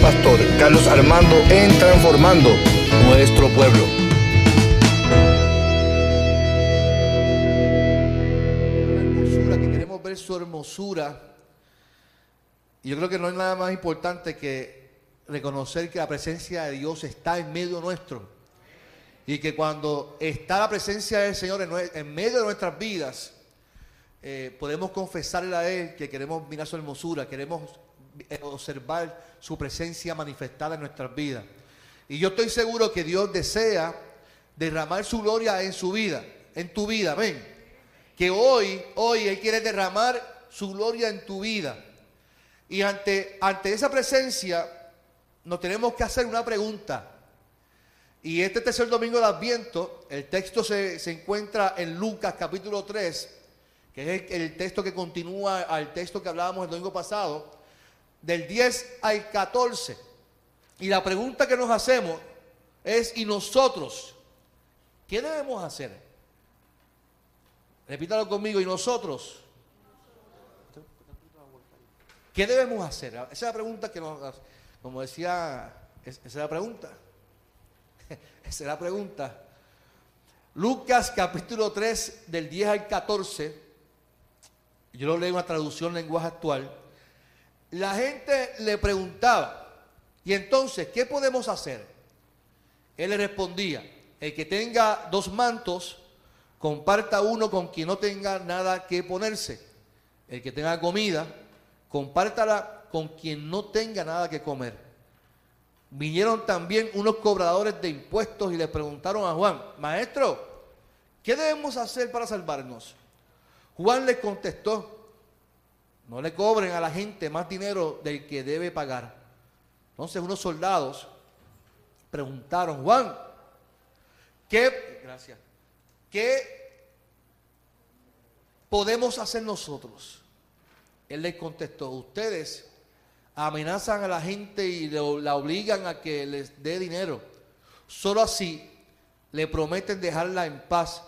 pastor Carlos Armando en Transformando Nuestro Pueblo. que queremos ver su hermosura. Y yo creo que no hay nada más importante que reconocer que la presencia de Dios está en medio nuestro. Y que cuando está la presencia del Señor en, medio de nuestras vidas, eh, podemos confesarle a Él que queremos mirar su hermosura, queremos observar su presencia manifestada en nuestras vidas. Y yo estoy seguro que Dios desea derramar su gloria en su vida, en tu vida, amén. Que hoy, hoy Él quiere derramar su gloria en tu vida. Y ante, ante esa presencia nos tenemos que hacer una pregunta. Y este tercer domingo de Adviento, el texto se, se encuentra en Lucas capítulo 3, que es el texto que continúa al texto que hablábamos el domingo pasado, del 10 al 14. Y la pregunta que nos hacemos es, ¿y nosotros? ¿Qué debemos hacer? Repítalo conmigo, ¿y nosotros? ¿Qué debemos hacer? Esa es la pregunta que nos, como decía, es- esa es la pregunta. Esa es la pregunta. Lucas capítulo 3 del 10 al 14, yo lo leo en una traducción lenguaje actual, la gente le preguntaba, y entonces, ¿qué podemos hacer? Él le respondía, el que tenga dos mantos, comparta uno con quien no tenga nada que ponerse. El que tenga comida, compártala con quien no tenga nada que comer. Vinieron también unos cobradores de impuestos y le preguntaron a Juan, maestro, ¿qué debemos hacer para salvarnos? Juan les contestó, no le cobren a la gente más dinero del que debe pagar. Entonces unos soldados preguntaron, Juan, ¿qué, gracias, qué podemos hacer nosotros? Él les contestó, ustedes amenazan a la gente y la obligan a que les dé dinero. Solo así le prometen dejarla en paz.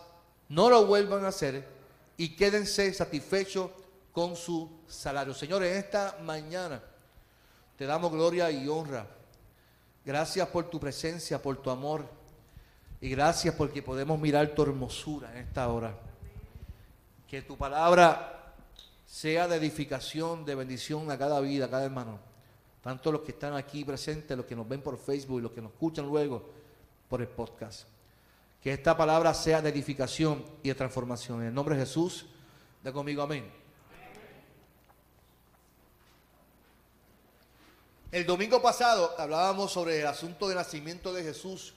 No lo vuelvan a hacer y quédense satisfechos con su salario. Señores, esta mañana te damos gloria y honra. Gracias por tu presencia, por tu amor. Y gracias porque podemos mirar tu hermosura en esta hora. Que tu palabra sea de edificación, de bendición a cada vida, a cada hermano. Tanto los que están aquí presentes, los que nos ven por Facebook y los que nos escuchan luego por el podcast. Que esta palabra sea de edificación y de transformación. En el nombre de Jesús, de conmigo amén. El domingo pasado hablábamos sobre el asunto del nacimiento de Jesús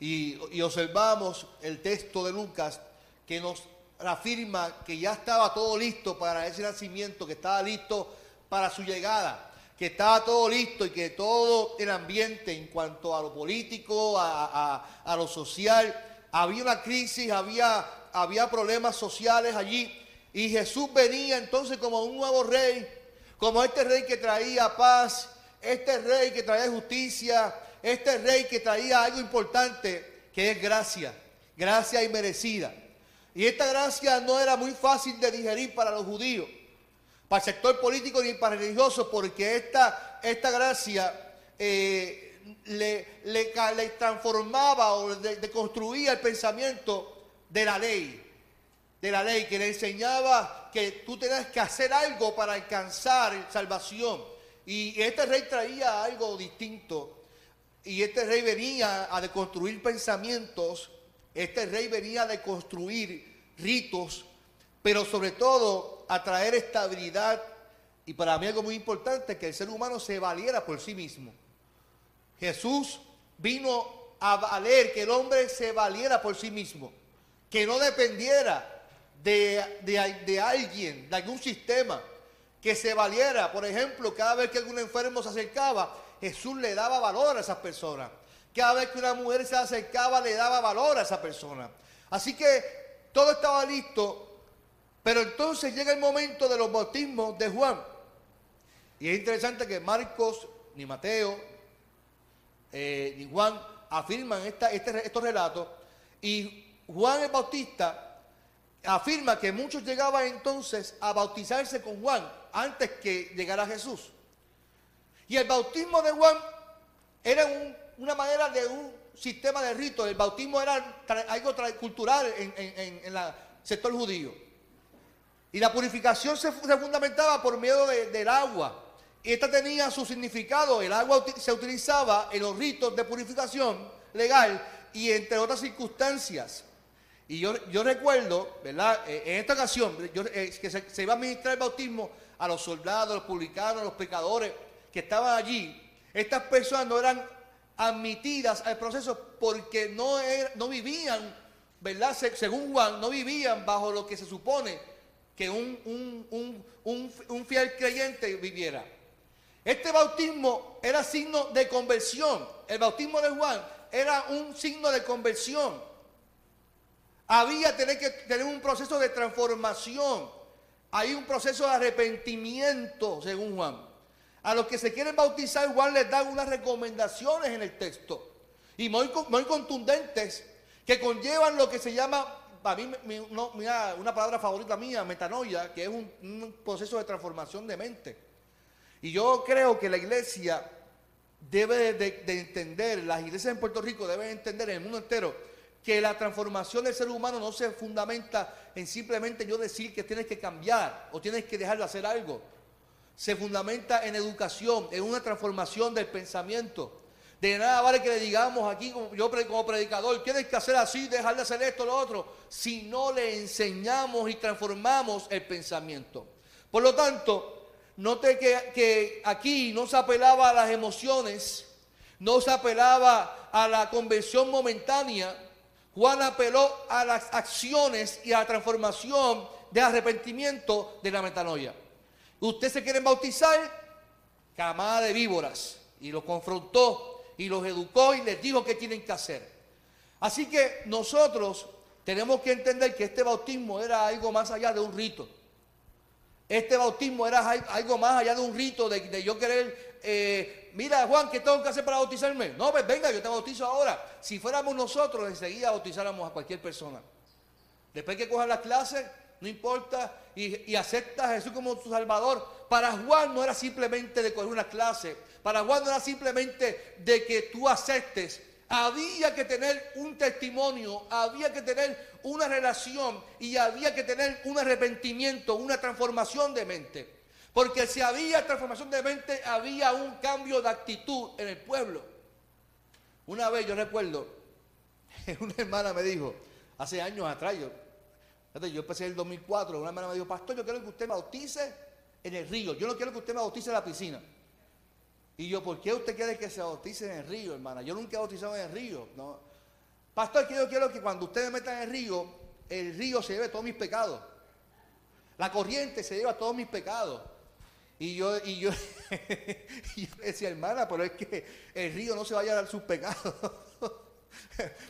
y, y observamos el texto de Lucas que nos afirma que ya estaba todo listo para ese nacimiento, que estaba listo para su llegada, que estaba todo listo y que todo el ambiente en cuanto a lo político, a, lo social, había una crisis, había problemas sociales allí y Jesús venía entonces como un nuevo rey, como este rey que traía paz, este rey que traía justicia, este rey que traía algo importante, que es gracia, gracia inmerecida. Y esta gracia no era muy fácil de digerir para los judíos, para el sector político ni para el religioso, porque esta, esta gracia eh, le, le le transformaba o de- deconstruía el pensamiento de la ley de la ley que le enseñaba que tú tenías que hacer algo para alcanzar salvación. Y este rey traía algo distinto. Y este rey venía a deconstruir pensamientos. Este rey venía a deconstruir ritos. Pero sobre todo a traer estabilidad. Y para mí algo muy importante, que el ser humano se valiera por sí mismo. Jesús vino a valer que el hombre se valiera por sí mismo, que no dependiera de, de- de alguien, de algún sistema, que se valiera. Por ejemplo, cada vez que algún enfermo se acercaba, Jesús le daba valor a esas personas. Cada vez que una mujer se acercaba, le daba valor a esa persona. Así que todo estaba listo, pero entonces llega el momento de los bautismos de Juan. Y es interesante que Marcos, ni Mateo, eh, ni Juan afirman esta- este- estos relatos. Y Juan el Bautista afirma que muchos llegaban entonces a bautizarse con Juan antes que llegara Jesús. Y el bautismo de Juan era una manera de un sistema de rito. El bautismo era algo cultural en, el sector judío. Y la purificación se, fundamentaba por medio del agua. Y esta tenía su significado. El agua se utilizaba en los ritos de purificación legal y entre otras circunstancias. Y yo, yo recuerdo, ¿verdad? Eh, en esta ocasión, eh, que se, iba a administrar el bautismo a los soldados, a los publicanos, a los pecadores que estaban allí. Estas personas no eran admitidas al proceso porque no, no vivían, ¿verdad? según Juan, no vivían bajo lo que se supone que un, un fiel creyente viviera. Este bautismo era signo de conversión. El bautismo de Juan era un signo de conversión. Había tener que tener un proceso de transformación. Hay un proceso de arrepentimiento, según Juan. A los que se quieren bautizar, Juan les da unas recomendaciones en el texto. Y muy, muy contundentes, que conllevan lo que se llama, para mí, una palabra favorita mía, metanoia, que es un proceso de transformación de mente. Y yo creo que la iglesia debe de, entender, las iglesias en Puerto Rico deben entender en el mundo entero, que la transformación del ser humano no se fundamenta en simplemente yo decir que tienes que cambiar o tienes que dejar de hacer algo. Se fundamenta en educación, en una transformación del pensamiento. De nada vale que le digamos aquí, yo como predicador, tienes que hacer así, dejar de hacer esto, lo otro, si no le enseñamos y transformamos el pensamiento. Por lo tanto, Note que, aquí no se apelaba a las emociones, no se apelaba a la convención momentánea. Juan apeló a las acciones y a la transformación de arrepentimiento de la metanoia. Usted se quiere bautizar, camada de víboras, y los confrontó y los educó y les dijo qué tienen que hacer. Así que nosotros tenemos que entender que este bautismo era algo más allá de un rito. Este bautismo era algo más allá de un rito de, yo querer, eh, mira Juan, ¿qué tengo que hacer para bautizarme? No, pues venga, yo te bautizo ahora. Si fuéramos nosotros, enseguida bautizáramos a cualquier persona. Después que cojas las clases, no importa, y, y aceptas a Jesús como tu Salvador. Para Juan no era simplemente de coger una clase, para Juan no era simplemente de que tú aceptes había que tener un testimonio, había que tener una relación y había que tener un arrepentimiento, una transformación de mente. Porque si había transformación de mente, había un cambio de actitud en el pueblo. Una vez yo recuerdo, una hermana me dijo, hace años atrás, yo, yo empecé en el 2004, una hermana me dijo, pastor, yo quiero que usted me bautice en el río, yo no quiero que usted me bautice en la piscina. Y yo, ¿por qué usted quiere que se bautice en el río, hermana? Yo nunca he bautizado en el río. Pastor, yo quiero que cuando usted me meta en el río, el río se lleve todos mis pecados. La corriente se lleva todos mis pecados. Y yo, y yo, decía, hermana, pero es que el río no se va a llevar sus pecados.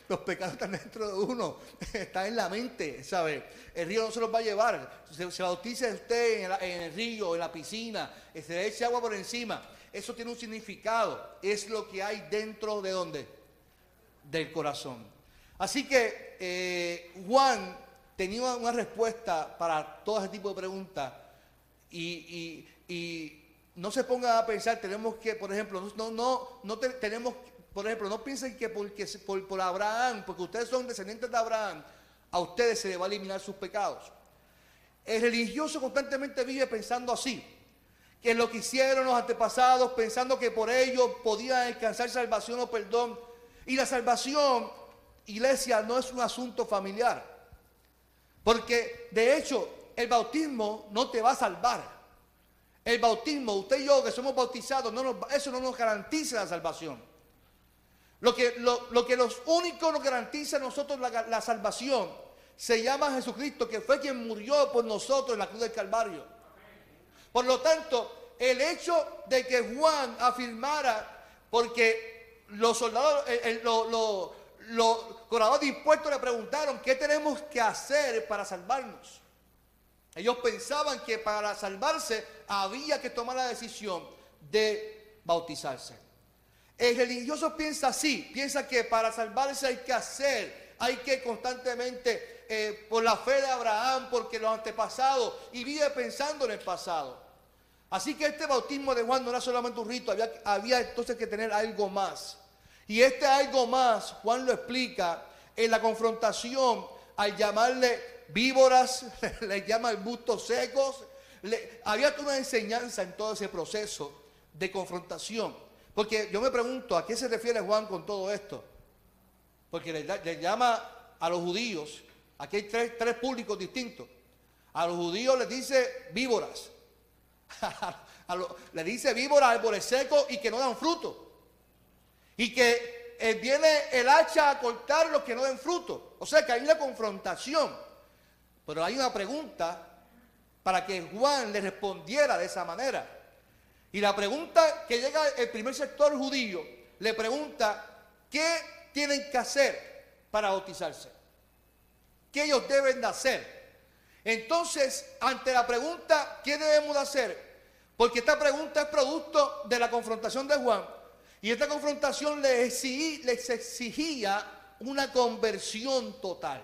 Los pecados están dentro de uno, están en la mente, ¿sabe? El río no se los va a llevar. Se, se bautice usted en, en, el río, en la piscina, se le eche agua por encima eso tiene un significado. Es lo que hay dentro de dónde? Del corazón. Así que eh, Juan tenía una respuesta para todo ese tipo de preguntas y, no se pongan a pensar, tenemos que, por ejemplo, no, no, no tenemos, por ejemplo, no piensen que porque, por, por Abraham, porque ustedes son descendientes de Abraham, a ustedes se les va a eliminar sus pecados. El religioso constantemente vive pensando así que lo que hicieron los antepasados pensando que por ello podían alcanzar salvación o perdón. Y la salvación, iglesia, no es un asunto familiar. Porque de hecho el bautismo no te va a salvar. El bautismo, usted y yo que somos bautizados, eso no nos garantiza la salvación. Lo que, lo, que los únicos nos garantiza a nosotros la, salvación se llama Jesucristo, que fue quien murió por nosotros en la cruz del Calvario. Por lo tanto, el hecho de que Juan afirmara, porque los soldados, los cobradores de impuestos le preguntaron, ¿qué tenemos que hacer para salvarnos? Ellos pensaban que para salvarse había que tomar la decisión de bautizarse. El religioso piensa así, piensa que para salvarse hay que hacer, hay que constantemente, eh, por la fe de Abraham, porque los antepasados, y vive pensando en el pasado. Así que este bautismo de Juan no era solamente un rito, había, había entonces que tener algo más. Y este algo más, Juan lo explica en la confrontación al llamarle víboras, le llama bustos secos. Había una enseñanza en todo ese proceso de confrontación. Porque yo me pregunto, ¿a qué se refiere Juan con todo esto? Porque le, llama a los judíos, aquí hay tres, tres públicos distintos. A los judíos les dice víboras. le dice víboras, árboles secos y que no dan fruto. Y que eh, viene el hacha a cortar los que no den fruto. O sea que hay una confrontación. Pero hay una pregunta para que Juan le respondiera de esa manera. Y la pregunta que llega el primer sector judío, le pregunta, ¿qué tienen que hacer para bautizarse? ¿Qué ellos deben de hacer? Entonces, ante la pregunta, ¿qué debemos de hacer? Porque esta pregunta es producto de la confrontación de Juan. Y esta confrontación les exigía, una conversión total.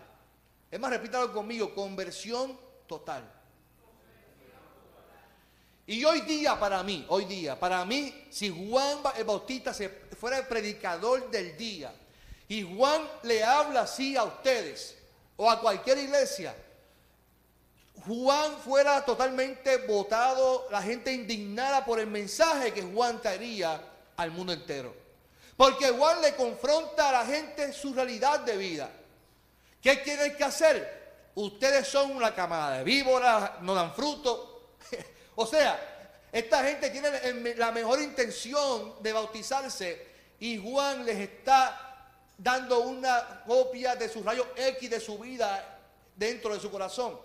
Es más, repítalo conmigo, conversión total. Y hoy día para mí, hoy día, para mí, si Juan el Bautista fuera el predicador del día y Juan le habla así a ustedes o a cualquier iglesia, Juan fuera totalmente votado, la gente indignada por el mensaje que Juan traería al mundo entero. Porque Juan le confronta a la gente su realidad de vida. ¿Qué tienen que hacer? Ustedes son una camada de víboras, no dan fruto. O sea, esta gente tiene la mejor intención de bautizarse y Juan les está dando una copia de su rayo X de su vida dentro de su corazón.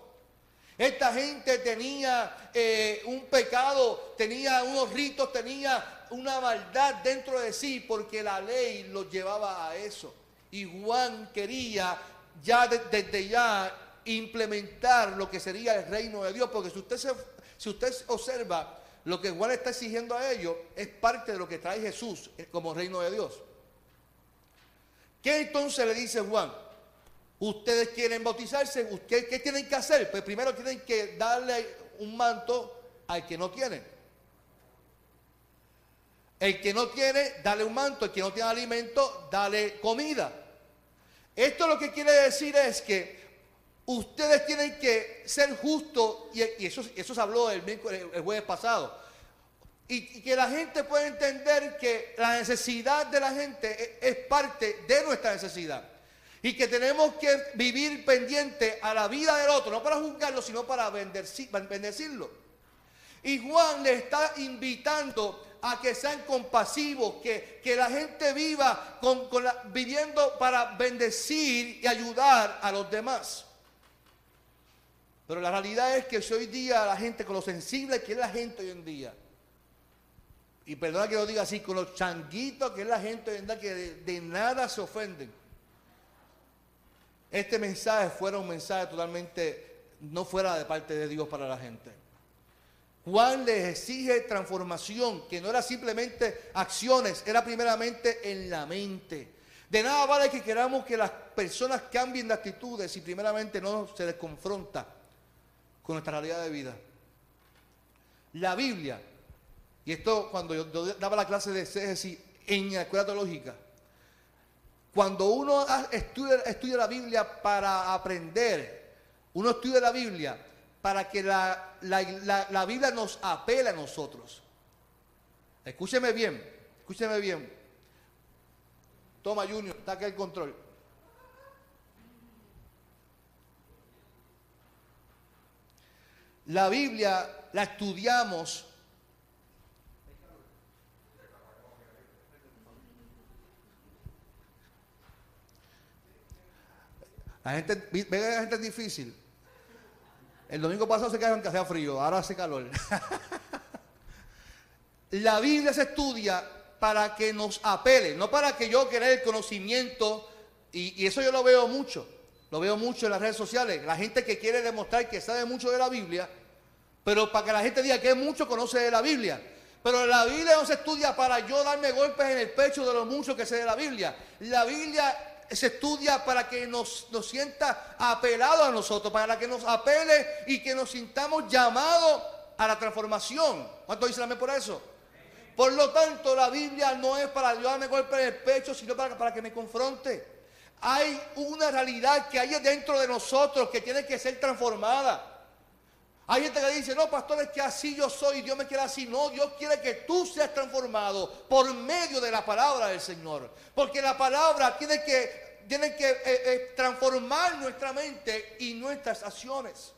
Esta gente tenía eh, un pecado, tenía unos ritos, tenía una maldad dentro de sí porque la ley los llevaba a eso. Y Juan quería ya desde ya implementar lo que sería el reino de Dios, porque si usted se si usted observa, lo que Juan está exigiendo a ellos es parte de lo que trae Jesús como reino de Dios. ¿Qué entonces le dice Juan? Ustedes quieren bautizarse, ¿qué, qué tienen que hacer? Pues primero tienen que darle un manto al que no tiene. El que no tiene, dale un manto. El que no tiene alimento, dale comida. Esto lo que quiere decir es que ustedes tienen que ser justos, y, eso, eso se habló el, el jueves pasado, y, que la gente pueda entender que la necesidad de la gente es, parte de nuestra necesidad. Y que tenemos que vivir pendiente a la vida del otro, no para juzgarlo, sino para bendecirlo. Y Juan le está invitando a que sean compasivos, que, que la gente viva con, viviendo para bendecir y ayudar a los demás. Pero la realidad es que hoy día la gente, con lo sensible que es la gente hoy en día, y perdona que lo diga así, con los changuitos que es la gente hoy en día que de, nada se ofenden. Este mensaje fuera un mensaje totalmente no fuera de parte de Dios para la gente. Juan les exige transformación, que no era simplemente acciones, era primeramente en la mente. De nada vale que queramos que las personas cambien de actitudes si primeramente no se les confronta con nuestra realidad de vida. La Biblia, y esto cuando yo, daba la clase de exégesis en la escuela teológica, cuando uno estudia, estudia la Biblia para aprender, uno estudia la Biblia para que la, la, Biblia nos apele a nosotros. Escúcheme bien, escúcheme bien. Toma, Junior, aquí el control. La Biblia la estudiamos La gente, ve la gente es difícil. El domingo pasado se quedaron que hacía frío, ahora hace calor. la Biblia se estudia para que nos apele, no para que yo quiera el conocimiento, y, eso yo lo veo mucho, lo veo mucho en las redes sociales, la gente que quiere demostrar que sabe mucho de la Biblia, pero para que la gente diga que mucho conoce de la Biblia. Pero la Biblia no se estudia para yo darme golpes en el pecho de lo mucho que sé de la Biblia. La Biblia se estudia para que nos, nos sienta apelado a nosotros, para que nos apele y que nos sintamos llamados a la transformación. ¿Cuánto dicen amén por eso? Por lo tanto, la Biblia no es para darme golpe en el pecho, sino para, para que me confronte. Hay una realidad que hay dentro de nosotros que tiene que ser transformada. Hay gente que dice, no, pastor, es que así yo soy, Dios me quiere así. No, Dios quiere que tú seas transformado por medio de la palabra del Señor. Porque la palabra tiene que, tiene que eh, eh, transformar nuestra mente y nuestras acciones.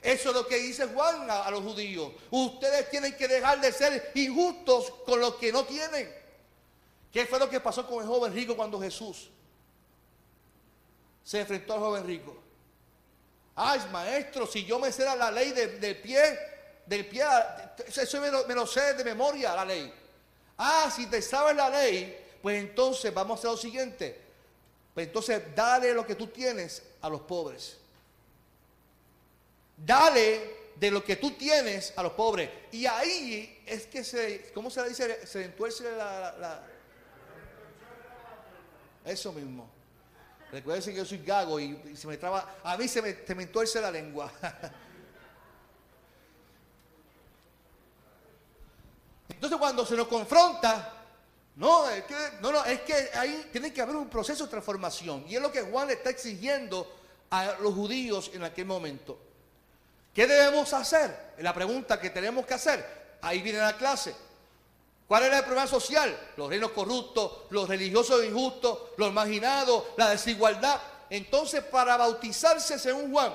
Eso es lo que dice Juan a, a, los judíos. Ustedes tienen que dejar de ser injustos con lo que no tienen. ¿Qué fue lo que pasó con el joven rico cuando Jesús se enfrentó al joven rico? Ay, maestro, si yo me sé la ley del pie, del pie, eso me lo, sé de memoria, la ley. Ah, si te sabes la ley, pues entonces vamos a hacer lo siguiente. Pues entonces dale lo que tú tienes a los pobres. Dale de lo que tú tienes a los pobres. Y ahí es que se, ¿cómo se le dice? Se entuerce la, Eso mismo. Recuerden que yo soy gago y, y, se me traba, a mí se me, se me entuerce la lengua. Entonces cuando se nos confronta, no, es que, no, no, es que ahí tiene que haber un proceso de transformación. Y es lo que Juan está exigiendo a los judíos en aquel momento. ¿Qué debemos hacer? La pregunta que tenemos que hacer. Ahí viene la clase. ¿Cuál era el problema social? Los reinos corruptos, los religiosos injustos, los marginados, la desigualdad. Entonces, para bautizarse, según Juan,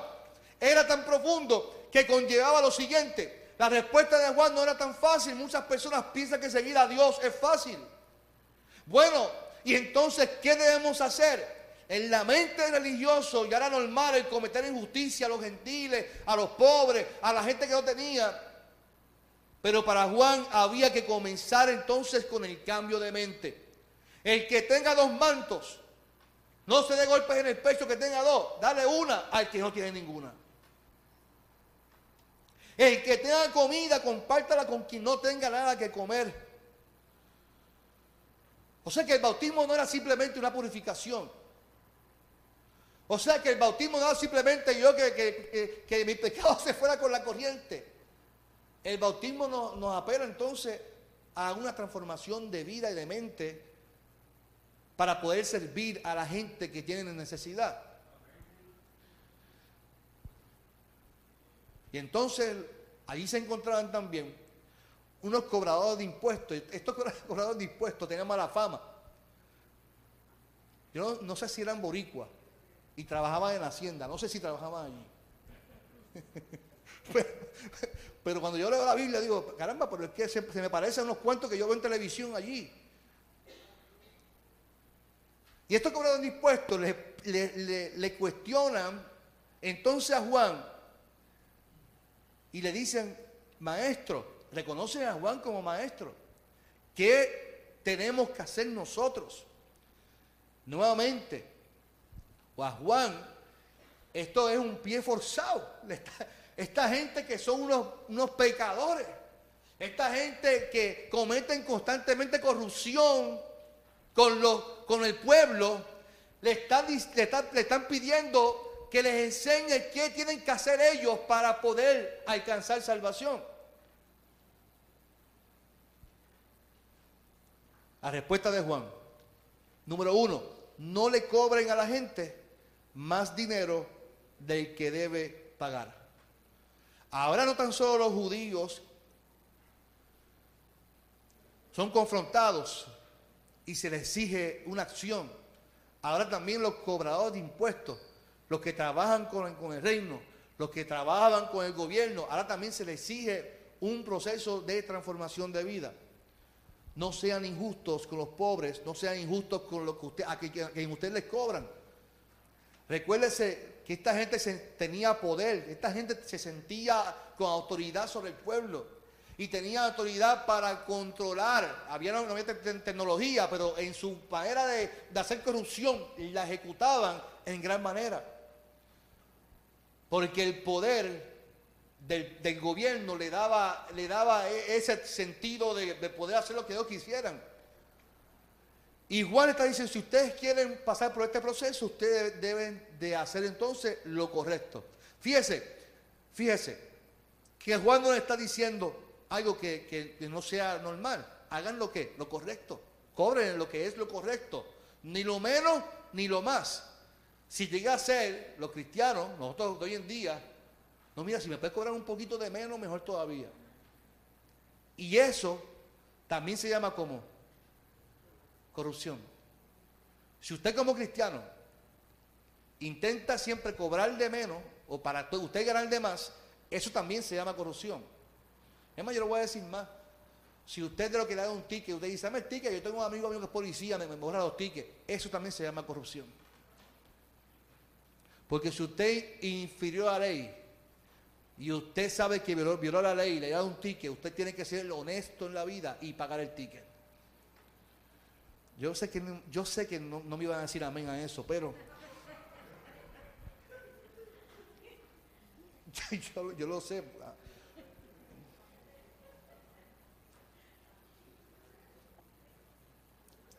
era tan profundo que conllevaba lo siguiente. La respuesta de Juan no era tan fácil. Muchas personas piensan que seguir a Dios es fácil. Bueno, y entonces, ¿qué debemos hacer? En la mente religioso ya era normal el cometer injusticia a los gentiles, a los pobres, a la gente que no tenía. Pero para Juan había que comenzar entonces con el cambio de mente. El que tenga dos mantos, no se dé golpes en el pecho que tenga dos, dale una al que no tiene ninguna. El que tenga comida, compártala con quien no tenga nada que comer. O sea que el bautismo no era simplemente una purificación. O sea que el bautismo no era simplemente yo que, que, que, mi pecado se fuera con la corriente. El bautismo nos, apela entonces a una transformación de vida y de mente para poder servir a la gente que tiene necesidad. Y entonces allí se encontraban también unos cobradores de impuestos. Estos cobradores de impuestos tenían mala fama. Yo no, sé si eran boricuas y trabajaban en Hacienda, no sé si trabajaban allí. pero, cuando yo leo la Biblia digo, caramba, pero es que se, me parecen unos cuentos que yo veo en televisión allí. Y estos cobradores de impuestos le, le, cuestionan entonces a Juan y le dicen, maestro, reconocen a Juan como maestro. ¿Qué tenemos que hacer nosotros? Nuevamente, o a Juan, esto es un pie forzado. Esta gente que son unos, unos pecadores, esta gente que cometen constantemente corrupción con, con el pueblo, le le, le están pidiendo que les enseñe qué tienen que hacer ellos para poder alcanzar salvación. La respuesta de Juan. Número uno, no le cobren a la gente más dinero del que debe pagar. Ahora no tan solo los judíos son confrontados y se les exige una acción. Ahora también los cobradores de impuestos, los que trabajan con, el reino, los que trabajan con el gobierno, ahora también se les exige un proceso de transformación de vida. No sean injustos con los pobres, no sean injustos con lo que usted, a quien ustedes les cobran. Recuérdese que esta gente tenía poder, esta gente se sentía con autoridad sobre el pueblo y tenía autoridad para controlar. Había, no había tecnología, pero en su manera de, hacer corrupción la ejecutaban en gran manera. Porque el poder del, gobierno le daba, le daba e, ese sentido de, de, poder hacer lo que ellos quisieran. Juan está diciendo, si ustedes quieren pasar por este proceso, ustedes deben de hacer entonces lo correcto. Fíjese, fíjese, que Juan no le está diciendo algo que, que- que no sea normal. Hagan lo que, lo correcto. Cobren lo que es lo correcto. Ni lo menos ni lo más. Si llega a ser los cristianos, nosotros de hoy en día, no mira, si me puedes cobrar un poquito de menos, mejor todavía. Y eso también se llama como corrupción. Si usted como cristiano intenta siempre cobrar de menos o para usted ganar de más, eso también se llama corrupción. Es más, yo le voy a decir más. Si usted de lo que le da un ticket, usted dice, dame el ticket, yo tengo un amigo mío que es policía, me, me borra los tickets, eso también se llama corrupción. Porque si usted infirió la ley y usted sabe que violó, violó la ley y le da un ticket, usted tiene que ser honesto en la vida y pagar el ticket. Yo sé que, yo sé que no, no me iban a decir amén a eso, pero yo, yo lo sé.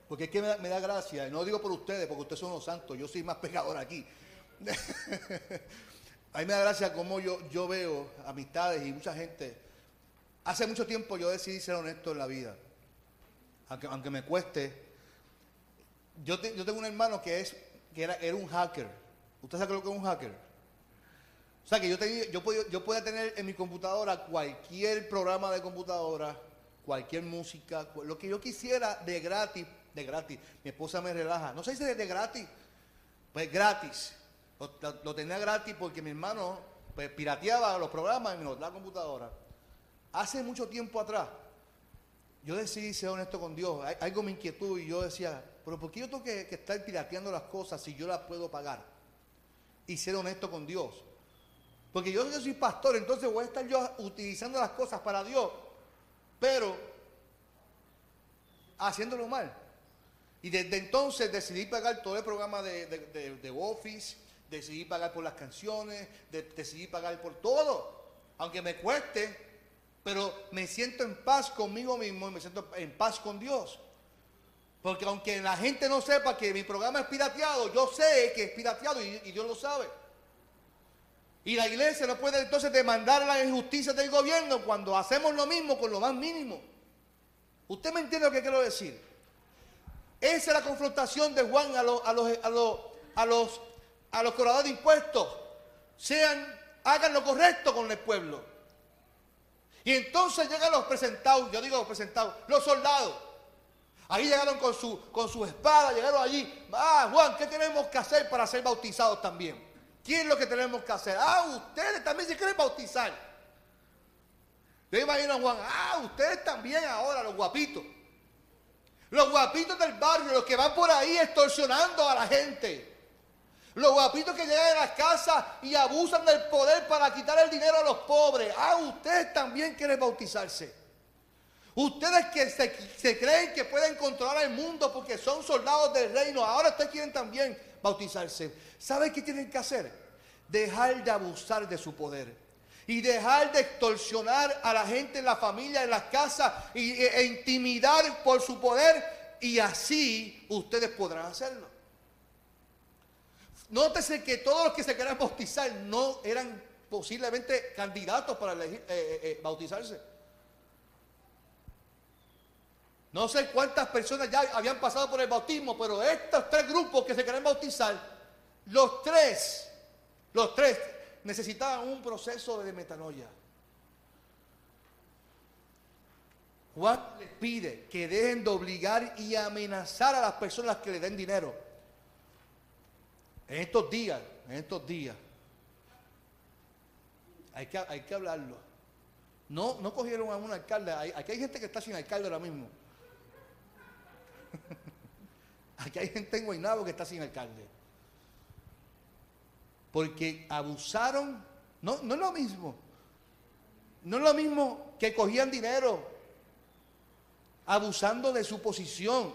Porque es que me da, me da gracia, y no digo por ustedes, porque ustedes son los santos, yo soy más pecador aquí. A mí me da gracia como yo, yo veo amistades y mucha gente. Hace mucho tiempo yo decidí ser honesto en la vida. Aunque, aunque me cueste. Yo, yo tengo un hermano que, es, que era, era un hacker. ¿Usted sabe lo que es un hacker? O sea que yo, tenía, yo, podía, yo podía tener en mi computadora cualquier programa de computadora, cualquier música, lo que yo quisiera de gratis, de gratis. Mi esposa me relaja. No se dice de gratis, pues gratis. Lo tenía gratis porque mi hermano pues, pirateaba los programas en la computadora. Hace mucho tiempo atrás, yo decidí ser honesto con Dios. Algo me inquietud y yo decía, pero ¿por qué yo tengo que, estar pirateando las cosas si yo las puedo pagar? Y ser honesto con Dios. Porque yo, soy pastor, entonces voy a estar yo utilizando las cosas para Dios, pero haciéndolo mal. Y desde entonces decidí pagar todo el programa de, de, de- Office, decidí pagar por las canciones, de- decidí pagar por todo. Aunque me cueste, pero me siento en paz conmigo mismo y me siento en paz con Dios. Porque aunque la gente no sepa que mi programa es pirateado, yo sé que es pirateado y, Dios lo sabe. Y la iglesia no puede entonces demandar la injusticia del gobierno cuando hacemos lo mismo con lo más mínimo. ¿Usted me entiende lo que quiero decir? Esa es la confrontación de Juan a los, a los, a los, a los, a los cobradores de impuestos. Sean, hagan lo correcto con el pueblo. Y entonces llegan los presentados, yo digo los presentados, los soldados. Ahí llegaron con su, con su espada, llegaron allí. Ah, Juan, ¿qué tenemos que hacer para ser bautizados también? ¿Qué es lo que tenemos que hacer? Ah, ustedes también se quieren bautizar. Yo imagino a Juan, ah, ustedes también ahora, los guapitos. Los guapitos del barrio, los que van por ahí extorsionando a la gente. Los guapitos que llegan a las casas y abusan del poder para quitar el dinero a los pobres. Ah, ustedes también quieren bautizarse. Ustedes que se, se creen que pueden controlar el mundo porque son soldados del reino, ahora ustedes quieren también bautizarse. ¿Saben qué tienen que hacer? Dejar de abusar de su poder y dejar de extorsionar a la gente en la familia, en las casas e, e intimidar por su poder y así ustedes podrán hacerlo. Nótese que todos los que se querían bautizar no eran posiblemente candidatos para eh, eh, eh, bautizarse. No sé cuántas personas ya habían pasado por el bautismo, pero estos tres grupos que se querían bautizar, los tres, los tres necesitaban un proceso de metanoia. Juan les pide que dejen de obligar y amenazar a las personas que le den dinero. En estos días, en estos días, hay que, hay que hablarlo. No, no cogieron a un alcalde. Aquí hay gente que está sin alcalde ahora mismo. Aquí hay gente en Guaynabo que está sin alcalde. Porque abusaron, no, no es lo mismo. No es lo mismo que cogían dinero abusando de su posición.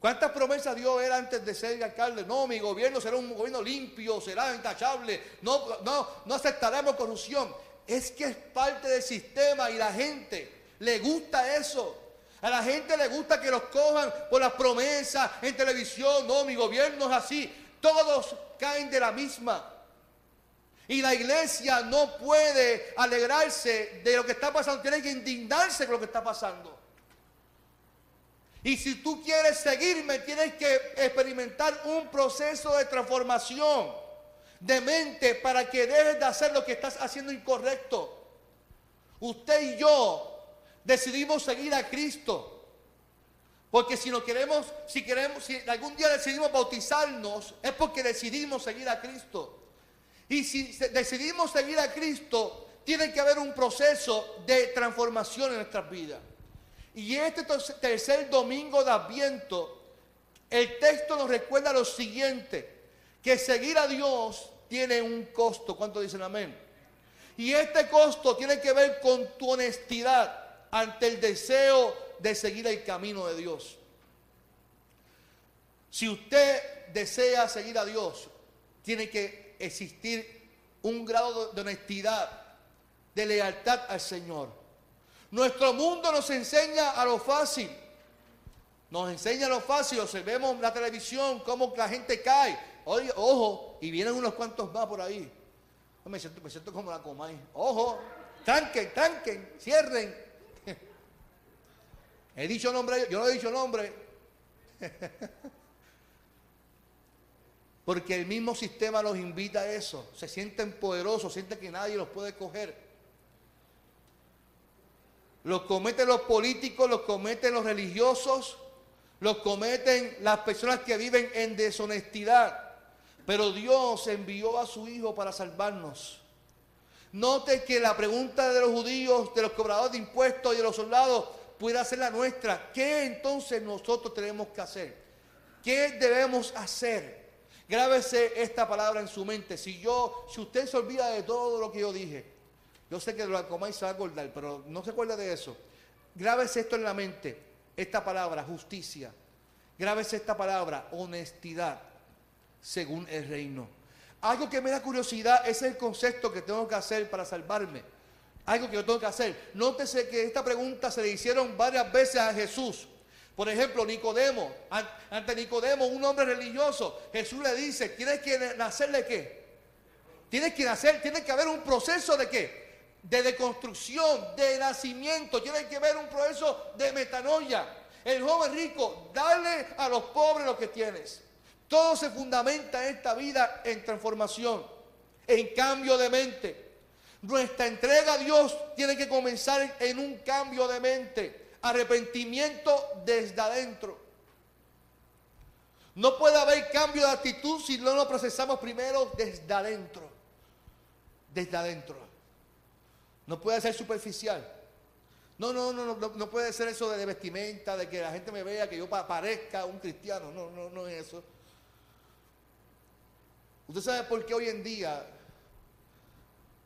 ¿Cuántas promesas dio él antes de ser alcalde? No, mi gobierno será un gobierno limpio, será intachable, no, no, no aceptaremos corrupción. Es que es parte del sistema y la gente le gusta eso. A la gente le gusta que los cojan por las promesas en televisión. No, mi gobierno es así. Todos caen de la misma. Y la iglesia no puede alegrarse de lo que está pasando, tiene que indignarse con lo que está pasando. Y si tú quieres seguirme, tienes que experimentar un proceso de transformación de mente para que dejes de hacer lo que estás haciendo incorrecto. Usted y yo decidimos seguir a Cristo. Porque si no queremos, si queremos, si algún día decidimos bautizarnos, es porque decidimos seguir a Cristo. Y si decidimos seguir a Cristo, tiene que haber un proceso de transformación en nuestras vidas. Y este tercer domingo de Adviento, el texto nos recuerda lo siguiente, que seguir a Dios tiene un costo. ¿Cuánto dicen amén? Y este costo tiene que ver con tu honestidad ante el deseo de seguir el camino de Dios. Si usted desea seguir a Dios, tiene que existir un grado de honestidad, de lealtad al Señor. Nuestro mundo nos enseña a lo fácil. Nos enseña lo fácil. Observemos la televisión, cómo la gente cae. Oye, ojo, y vienen unos cuantos más por ahí. Me siento, me siento como la comay. Ojo, tranquen, tranquen, cierren. He dicho nombre, yo no he dicho nombre. Porque el mismo sistema los invita a eso. Se sienten poderosos, sienten que nadie los puede coger. Los cometen los políticos, los cometen los religiosos, los cometen las personas que viven en deshonestidad. Pero Dios envió a su Hijo para salvarnos. Note que la pregunta de los judíos, de los cobradores de impuestos y de los soldados puede ser la nuestra. ¿Qué entonces nosotros tenemos que hacer? ¿Qué debemos hacer? Grábese esta palabra en su mente. Si yo, si usted se olvida de todo lo que yo dije, yo sé que lo comáis se va a acordar, pero no se acuerda de eso. Grábese esto en la mente, esta palabra, justicia. Grábese esta palabra, honestidad, según el reino. Algo que me da curiosidad es el concepto que tengo que hacer para salvarme. Algo que yo tengo que hacer. Nótese que esta pregunta se le hicieron varias veces a Jesús. Por ejemplo, Nicodemo, ante Nicodemo, un hombre religioso, Jesús le dice, tienes que nacerle qué? Tienes que nacer, tiene que haber un proceso de qué? De deconstrucción, de nacimiento. Tiene que ver un proceso de metanoia. El joven rico, dale a los pobres lo que tienes. Todo se fundamenta en esta vida en transformación, en cambio de mente. Nuestra entrega a Dios tiene que comenzar en un cambio de mente, arrepentimiento desde adentro. No puede haber cambio de actitud si no lo procesamos primero desde adentro. Desde adentro. No puede ser superficial. No, no, no, no, no puede ser eso de vestimenta, de que la gente me vea, que yo parezca un cristiano. No, no, no es eso. Usted sabe por qué hoy en día,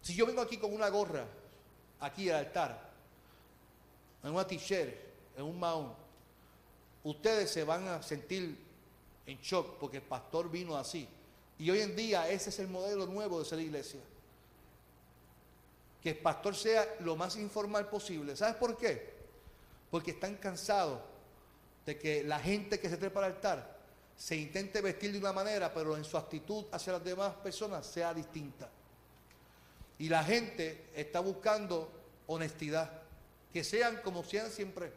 si yo vengo aquí con una gorra, aquí al altar, en una t-shirt, en un maón, ustedes se van a sentir en shock porque el pastor vino así. Y hoy en día ese es el modelo nuevo de ser iglesia que el pastor sea lo más informal posible. ¿Sabes por qué? Porque están cansados de que la gente que se trepa al altar se intente vestir de una manera, pero en su actitud hacia las demás personas sea distinta. Y la gente está buscando honestidad, que sean como sean siempre.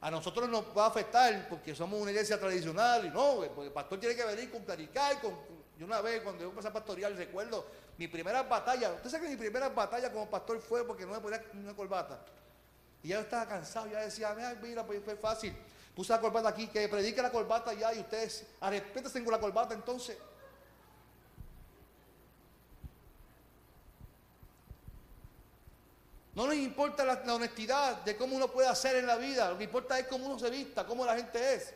A nosotros nos va a afectar porque somos una iglesia tradicional y no, porque el pastor tiene que venir con claricar. Con, yo una vez cuando yo empecé a pastorear recuerdo mi primera batalla, usted sabe que mi primera batalla como pastor fue porque no me ponía una corbata. Y ya estaba cansado, ya decía, mira, pues fue fácil. Puse la corbata aquí, que predique la corbata ya y ustedes arrepiéntanse con la corbata entonces. No nos importa la, la, honestidad de cómo uno puede hacer en la vida, lo que importa es cómo uno se vista, cómo la gente es.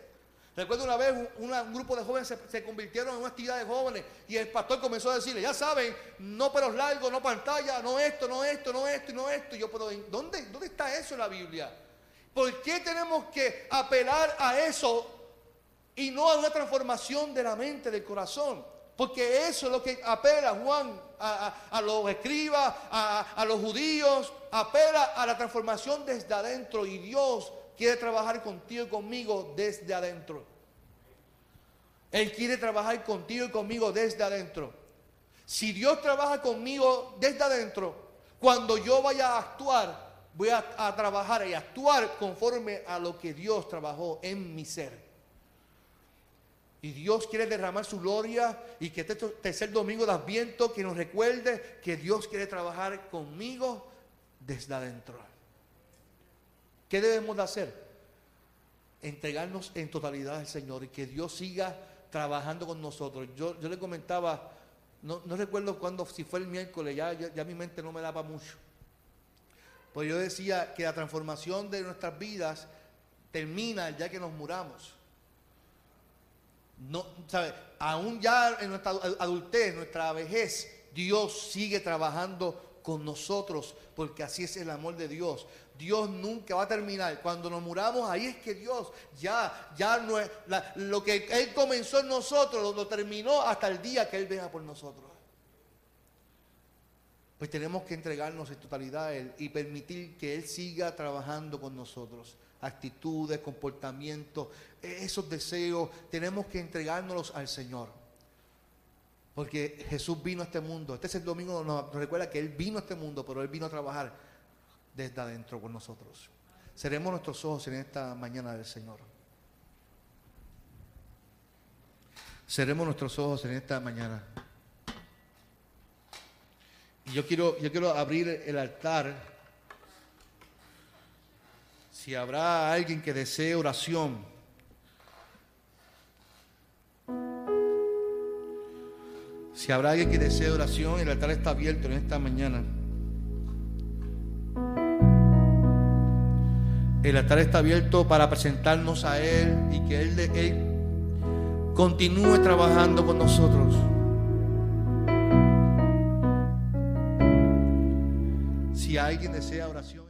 Recuerdo una vez un, grupo de jóvenes se, convirtieron en una actividad de jóvenes y el pastor comenzó a decirle, ya saben, no pelos largos, no pantalla, no esto, no esto, no esto y no esto. Y yo, pero ¿dónde, ¿dónde está eso en la Biblia? ¿Por qué tenemos que apelar a eso y no a una transformación de la mente, del corazón? Porque eso es lo que apela Juan a, los escribas, a, a los judíos, apela a la transformación desde adentro y Dios quiere trabajar contigo y conmigo desde adentro. Él quiere trabajar contigo y conmigo desde adentro. Si Dios trabaja conmigo desde adentro, cuando yo vaya a actuar, voy a, trabajar y actuar conforme a lo que Dios trabajó en mi ser. Y Dios quiere derramar su gloria y que este tercer domingo de Adviento que nos recuerde que Dios quiere trabajar conmigo desde adentro. ¿Qué debemos de hacer? Entregarnos en totalidad al Señor y que Dios siga trabajando con nosotros. Yo, yo le comentaba, no, recuerdo cuándo, si fue el miércoles, ya, ya, mi mente no me daba mucho. Pues yo decía que la transformación de nuestras vidas termina ya que nos muramos. No, ¿sabe? Aún ya en nuestra adultez, nuestra vejez, Dios sigue trabajando con nosotros, porque así es el amor de Dios. Dios nunca va a terminar. Cuando nos muramos, ahí es que Dios ya, ya no es, lo que Él comenzó en nosotros, lo, lo terminó hasta el día que Él venga por nosotros. Pues tenemos que entregarnos en totalidad a Él y permitir que Él siga trabajando con nosotros actitudes, comportamientos, esos deseos, tenemos que entregárnoslos al Señor. Porque Jesús vino a este mundo. Este es el domingo, nos recuerda que Él vino a este mundo, pero Él vino a trabajar desde adentro con nosotros. Seremos nuestros ojos en esta mañana del Señor. Seremos nuestros ojos en esta mañana. Y yo quiero, yo quiero abrir el altar si habrá alguien que desee oración, si habrá alguien que desee oración, el altar está abierto en esta mañana. El altar está abierto para presentarnos a Él y que Él, Él continúe trabajando con nosotros. Si alguien desea oración.